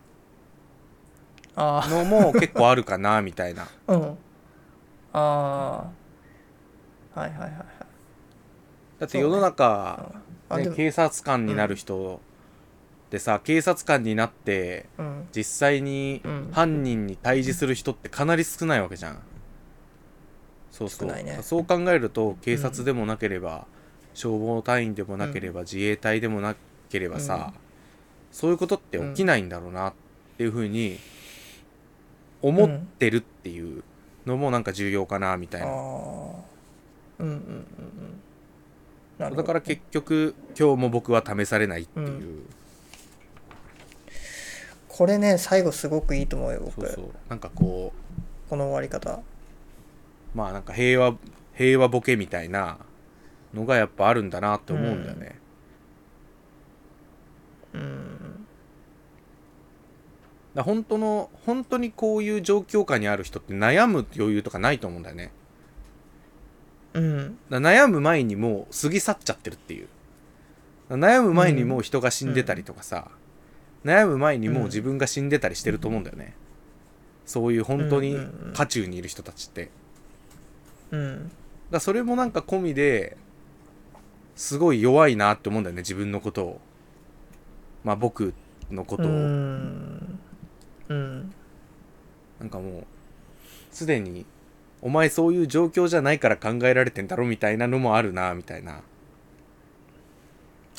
あのも結構あるかなみたいな。あ うん。ああはいはいはいはい。だって世の中、ねあでも警察官になる人でさ、警察官になってうん。実際にうん。犯人に対峙する人ってかなり少ないわけじゃん、そうそう、少ないね。そう考えると警察でもなければ、消防隊員でもなければ、自衛隊でもなければさ、そういうことって起きないんだろうなっていうふうに思ってるっていうのもなんか重要かなみたいな、うんうんうんうん。だから結局今日も僕は試されないっていう、これね最後すごくいいと思うよ僕。そうそう。なんかここの終わり方。うまあなんか平和平和ボケみたいなのがやっぱあるんだなって思うんだよね、うん。だから本当の本当にこういう状況下にある人って悩む余裕とかないと思うんだよねうん。悩む前にもう過ぎ去っちゃってるっていう。悩む前にもう人が死んでたりとかさ、悩む前にもう自分が死んでたりしてると思うんだよね、そういう本当にうんうんうん渦中にいる人たちって。うん。らそれもなんか込みですごい弱いなって思うんだよね自分のことを。まあ僕のことを、うん。うん。なんかもうすでにお前そういう状況じゃないから考えられてんだろみたいなのもあるなみたいな。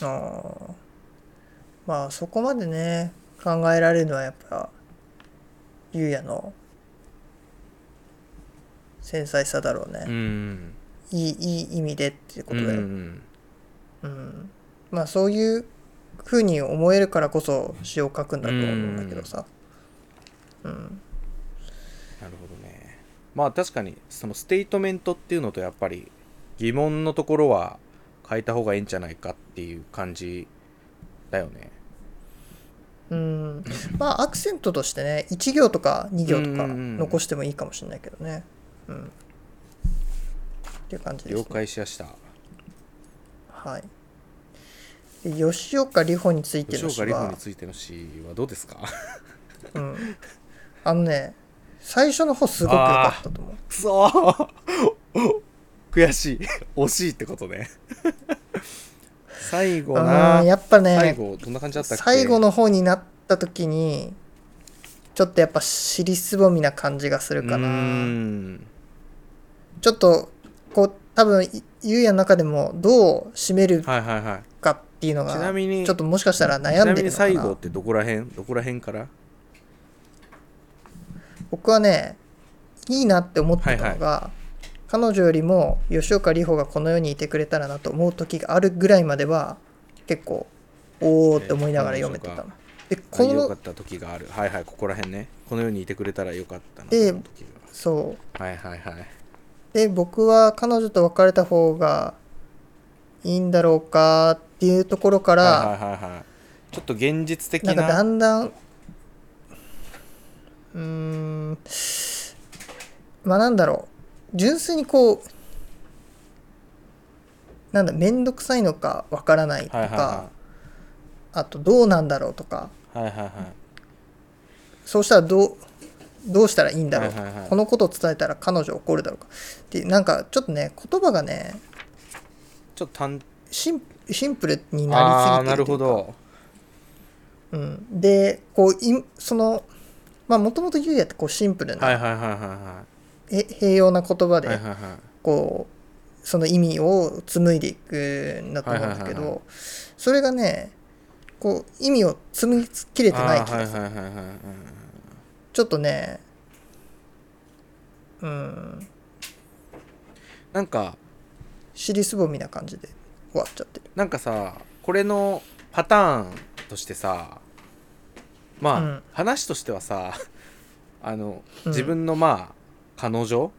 ああまあそこまでね考えられるのはやっぱゆうやの繊細さだろうね、うん。いいいい意味でっていうこうんとだよ、うんうんまあそういうふうに思えるからこそ詩を書くんだと思うんだけどさ。うん。なるほど。ねまあ確かにそのステートメントっていうのとやっぱり疑問のところは変えた方がいいんじゃないかっていう感じだよね。うん。まあアクセントとしてね1行とか2行とかうんうんうん。残してもいいかもしれないけどね。うん。っていう感じです、了ね、解しやした。はい。で吉岡里帆について吉の詩は。岡里帆についての詩はどうですか？うん、あのね最初の方すごく良かったと思う。くそー悔しい。惜しいってことね。最後あなーやっぱ最ね後どんな感じだったっけ？最後の方になった時にちょっとやっぱ尻すぼみな感じがするかうーなん。ちょっとこう多分いゆうやの中でもどう締めるはいはいはい。かっていうのがちなみにちょっともしかしたら悩んでるのかな。最後ってどこら辺？どこら辺から？僕はねいいなって思ってたのが、彼女よりも吉岡里帆がこの世にいてくれたらなと思う時があるぐらいまでは結構おーって思いながら読めてたの。であこのよかった時がある。はいはいここら辺ね。この世にいてくれたらよかったなでそう。がはいはいはい。で僕は彼女と別れた方がいいんだろうかっていうところから、はいはいはいはい。ちょっと現実的ななんかだんだんうーん。まあなんだろう。純粋にこうなんだ面倒くさいのかわからないとか、はいはあとどうなんだろうとか。いはいはいはい。はいそうしたらどうどうしたらいいんだろう。とか、はいはいはい。このことを伝えたら彼女怒るだろうか。ってなんかちょっとね言葉がねちょっと単シンシンプルになるなりすぎてるというか。ほど。うん、でこういそのまあもともとゆうやってこうシンプルな、はいはいはいはいはえ平洋な言葉でいはいはいはい。こうその意味を紡いでいくんだと思うんだけはいはいはいはどそれがねこう意味を紡ぎきれてない気がする。あーはいはいはいはいはい。ちょっとねうん。なんか尻すぼみな感じで終わっちゃってる。なんかさこれのパターンとしてさまあ、うん。話としてはさ あのうん。自分のまあ彼女？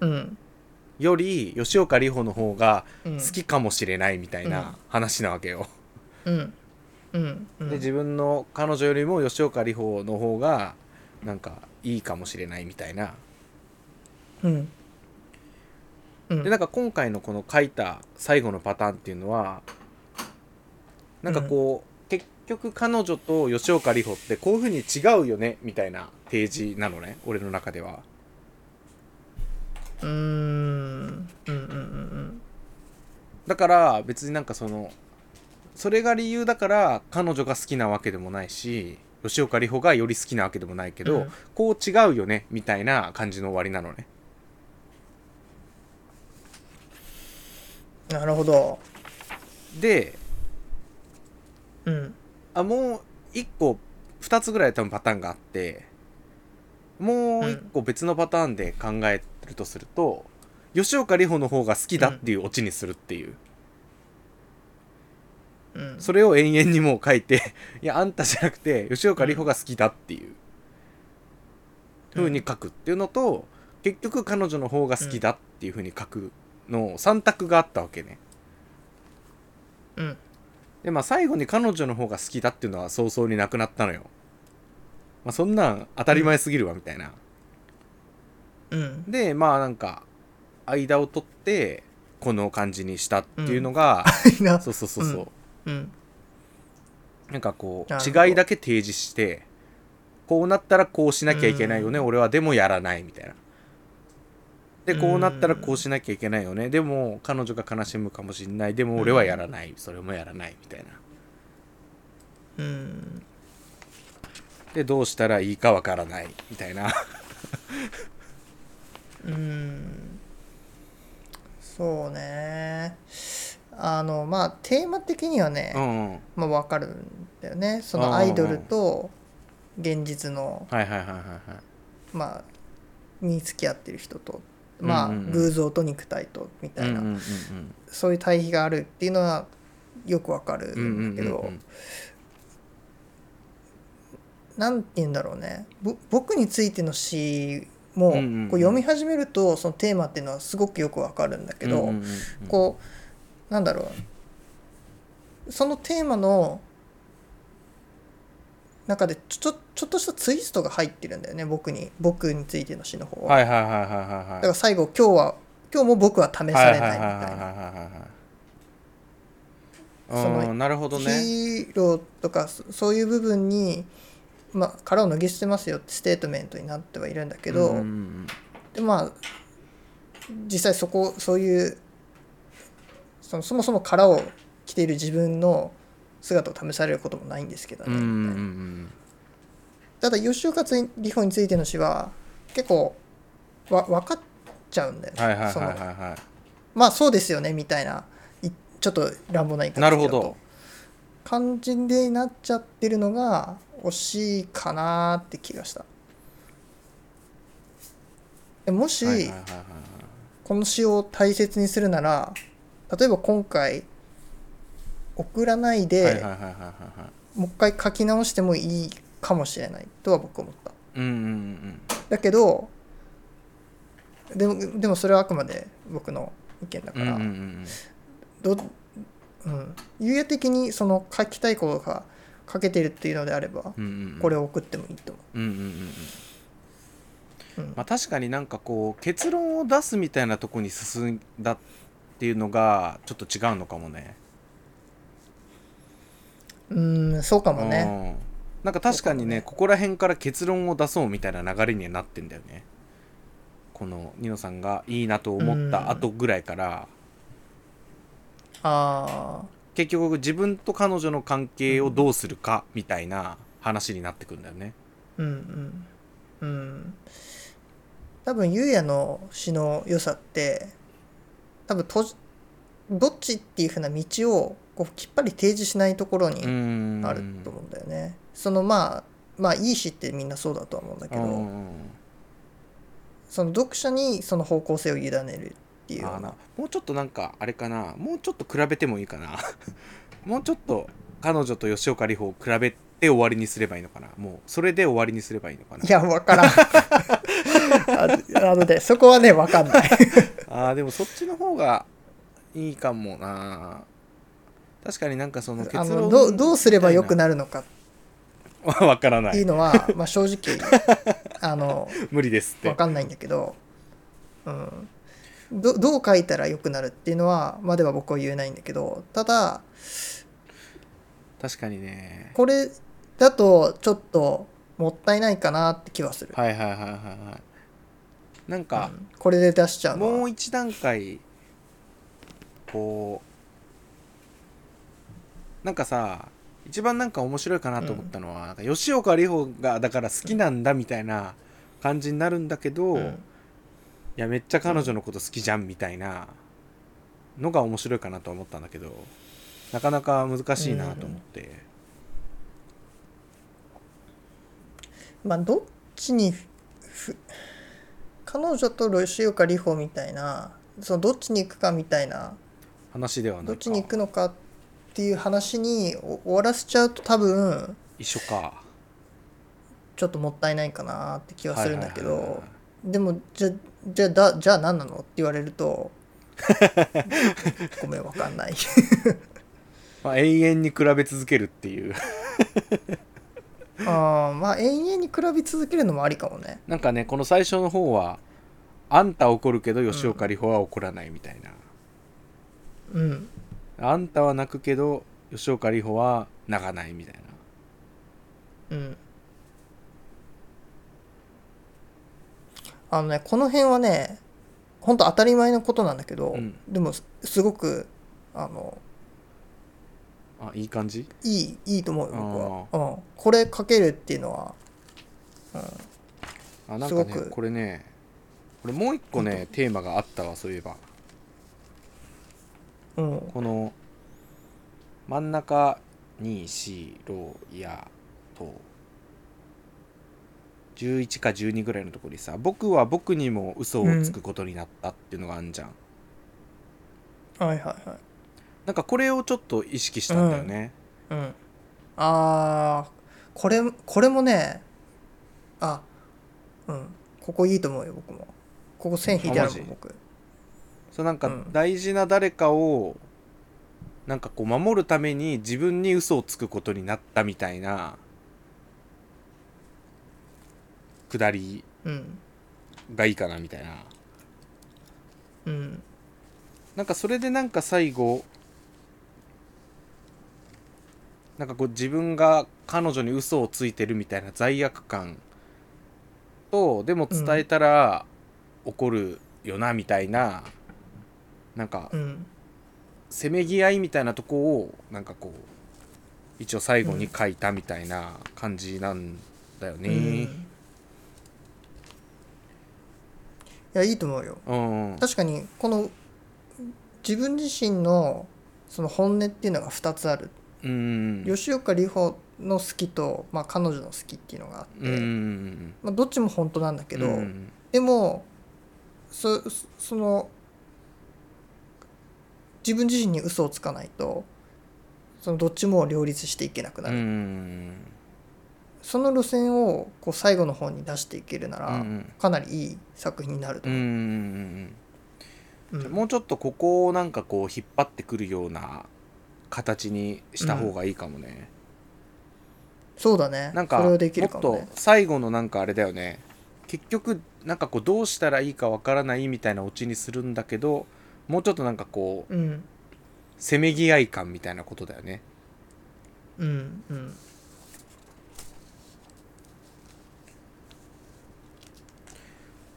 うん。より吉岡里帆の方がうん。好きかもしれないみたいな話なわけよ、うん。うん。うん。で自分の彼女よりも吉岡里帆の方がなんかいいかもしれないみたいな。うん。うん。でなんか今回のこの書いた最後のパターンっていうのはなんかこう、結局彼女と吉岡里帆ってこういう風に違うよねみたいな提示なのね俺の中では。うーん。うんうんうんだから別になんかそのそれが理由だから彼女が好きなわけでもないし吉岡里帆がより好きなわけでもないけど、うん。こう違うよねみたいな感じの終わりなのね。うんなるほど。でうんあもう1個2つぐらい多分パターンがあってもう1個別のパターンで考えるとすると、吉岡里帆の方が好きだっていうオチにするっていう、うん。それを延々にもう書いて いやあんたじゃなくて吉岡里帆が好きだっていう。風に書くっていうのと、結局彼女の方が好きだっていう風に書くの3択があったわけね。うんでまあ最後に彼女の方が好きだっていうのは早々になくなったのよ。まあそんなん当たり前すぎるわみたいな、うん。でまあなんか間を取ってこの感じにしたっていうのが、いいなそうそうそうそう、うん。なんかこなるほど。う違いだけ提示してこうなったらこうしなきゃいけないよね、俺はでもやらないみたいなでこうなったらこうしなきゃいけないよね。でも彼女が悲しむかもしれない。でも俺はやらない、それもやらない。みたいな。うん。でどうしたらいいかわからない。みたいな。うん。そうね。あのまあテーマ的にはね、うんうん。まあ、分かるんだよね。そのアイドルと現実のはいはいはいはいはい。まあに付き合ってる人とまあ、偶像と肉体とみたいな、そういう対比があるっていうのはよくわかるうんだけど、うんなんて言うんだろうね。ぼ僕についての詩もこう読み始めるとそのテーマっていうのはすごくよくわかるんだけど、こうなんだろう。そのテーマの中でちょちょっとしたツイストが入ってるんだよね僕に僕についての詩の方は、はいはいはいはいはいはい。だから最後今日は今日も僕は試されないみたいな。はいはいはいはいはいはいそのうんなるほどね。ヒーローとかそそういう部分に、まあ、殻を脱ぎ捨てますよってステートメントになってはいるんだけど、うんうん。でまあ実際そこそういうそのそもそも殻を着ている自分の姿を試されることもないんですけどね、うんうんうんうみただ吉岡里帆についての詩は結構わ分かっちゃうんだよね、はいはいはいまあそうですよねみたいないちょっと乱暴な言いい方なるほど。すと感じでなっちゃってるのが惜しいかなって気がした。でもし、はいはいはいはい。この詩を大切にするなら例えば今回送らないで、もう一回書き直してもいいかもしれない。とは僕は思った。うんうんうんだけどでもでもそれはあくまで僕の意見だから、うんうん的にその書きたいことが書けてるっていうのであれば、うんうんうん。これを送ってもいいと思うんうんうんうん。うん。まあ確かになんかこう結論を出すみたいなとこに進んだっていうのがちょっと違うのかもねううんそうかもね。うん。なんか確かにねここら辺から結論を出そうみたいな流れにはなってんだよね。このニノさんがいいなと思った後ぐらいから。ああ結局自分と彼女の関係をどうするかみたいな話になってくんだよね。うんうん。うん。多分優也の詩の良さって多分とじどっちっていう風な道をこうきっぱり提示しないところにうん。あると思うんだよね。そのまあまあいい詩ってみんなそうだとは思うんだけど、うんその読者にその方向性を委ねるっていう。もうちょっとなんかあれかな。もうちょっと比べてもいいかな。もうちょっと彼女と吉岡里帆を比べで終わりにすればいいのかな。もうそれで終わりにすればいいのかな。いやわからん。ああのねそこはねわかんない。あーでもそっちの方がいいかもな確かになんかその結あ論のどうどうすれば良くなるのか。る わからない。っていうのは、まあ、正直あの 無理ですって。わかんないんだけど、うん、どどう書いたら良くなるっていうのはまでは僕は言えないんだけどただ確かにね。これだとちょっともったいないかなって気はする、はいはいはいはいはい。なんか、うん。これで出しちゃうもう一段階こうなんかさ一番なんか面白いかなと思ったのは、なんか吉岡里帆がだから好きなんだみたいな感じになるんだけど、いうん。やめっちゃ彼女のこと好きじゃんみたいなのが面白いかなと思ったんだけどなかなか難しいなと思って、まあどっちにふ彼女と吉岡里帆みたいなそのどっちに行くかみたいな話ではないか。どっちに行くのかっていう話にお終わらせちゃうと多分一緒か。ちょっともったいないかなって気はするんだけどでもじゃじゃあだじゃあ何なのって言われると ごめんわかんない。まあ、永遠に比べ続けるっていう。あーまあ永遠に比べ続けるのもありかもね。なんかねこの最初の方はあんた怒るけど吉岡里帆は怒らないみたいな、うんあんたは泣くけど吉岡里帆は泣かないみたいな。うん。あのねこの辺はね本当当たり前のことなんだけど、うん。でもすすごくあのあいい感じ？いいいいと思うよ僕は、うん、これかけるっていうのは、あなんかねすごく。これねこれもう一個ねテーマがあったわそういえばうん、この真ん中に白やと11か12ぐらいのところにさ僕は僕にも嘘をつくことになったっていうのがあんじゃん、はいはいはい。なんかこれをちょっと意識したんだよね、うん。あーこれこれもねあうん。ここいいと思うよ僕も。ここ線引いてあるもん僕そうなんかうん。大事な誰かをなんかこう守るために自分に嘘をつくことになったみたいなくだりうん。がいいかなみたいな。うん。なんかそれでなんか最後なんかこう自分が彼女に嘘をついてるみたいな罪悪感とでも伝えたら怒るよなみたいな、なんかうん。せめぎ合いみたいなとこをなんかこう一応最後に書いたみたいな感じなんだようん。ね。いやいいと思うよ。うん、確かにこの自分自身のその本音っていうのが2つある、うん、吉岡里帆の好きと、まあ、彼女の好きっていうのがあって、うん、まあ、どっちも本当なんだけど、うんでもそそその自分自身に嘘をつかないとそのどっちも両立していけなくなうる、ん、その路線をこう最後の方に出していけるなら、うん。かなりいい作品になると思う、ん、うん。もうちょっとここをなんかこう引っ張ってくるような形にした方がいいかもね。そうだね。なんかもっと最後のなんかあれだよね。結局なんかこうどうしたらいいかわからないみたいなオチにするんだけどもうちょっとなんかこううんせめぎ合い感みたいなことだよね。うんうん。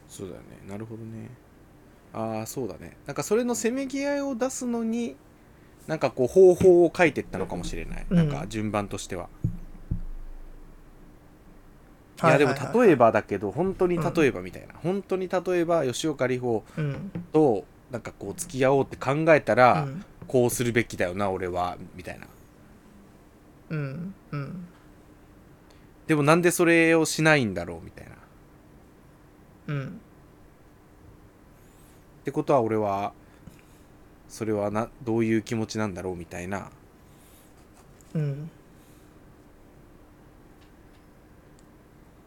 そうだよね。なるほどね。ああそうだね。なんかそれのせめぎ合いを出すのになんかこう方法を書いてったのかもしれない、うん。なんか順番としては、いやでも例えばだけど本当に例えばみたいな、本当に例えば吉岡里帆うん。となんかこう付き合おうって考えたうら、ん。こうするべきだよな俺はみたいな。うん。うん。でもなんでそれをしないんだろうみたいな。っうん。てことは俺はそれはなどういう気持ちなんだろうみたいな。うん。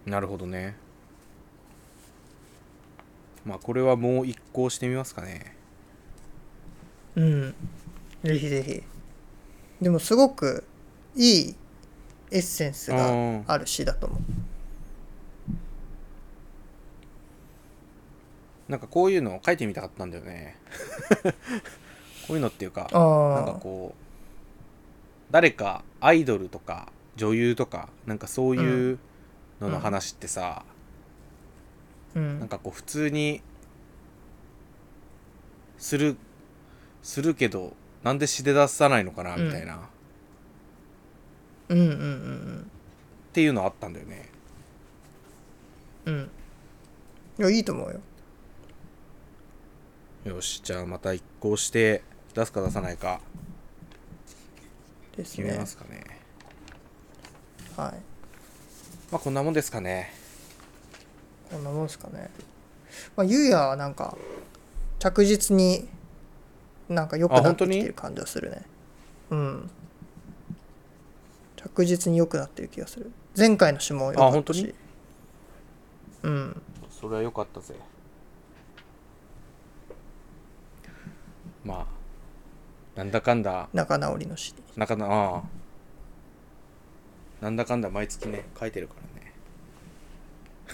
なるほどねまあこれはもう一行してみますかね。うん。ぜひぜひ。でもすごくいいエッセンスがうん。ある詩だと思う。なんかこういうのを書いてみたかったんだよね。こういうのっていうかあなんかあこう誰かアイドルとか女優とかなんかそういうのの話ってさ、うんなんかこう普通にするするけどなんで詩で出さないのかなみたいな、っうんうんうん。ていうのあったんだよね。うん。うん。いやいいと思うよ。よしじゃあまた一行して出すか出さないか。ですね。決めますかね。はい。まあこんなもんですかねこんなもんですかね。まあゆうやはなんか着実になんか良くなってきてる感じがするね。うん。着実に良くなってる気がする。前回の詩も良かったし。うん。それは良かったぜ。まあなんだかんだ。仲直りの詩なかなああ。なんだかんだ毎月ね書いてるからね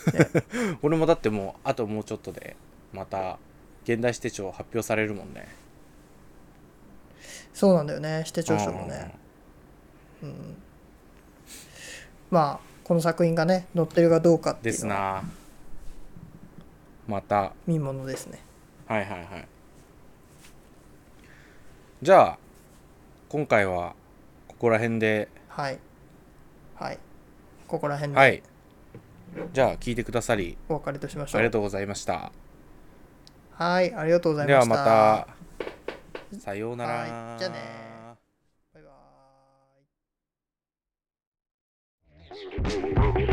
俺もだってもうあともうちょっとでまた現代史手帳発表されるもんね。そうなんだよね指定調書もね。うん。まあこの作品がね載ってるかどうかってですいうのはな。また。見ものですね。はいはいはい。じゃあ今回はここら辺で。はい。はい。ここら辺で。はいじゃあ聞いてくださりお別れとしましょう。ありがとうございました。はいありがとうございました。ではまた。さようなら。じゃあね。バイバイ。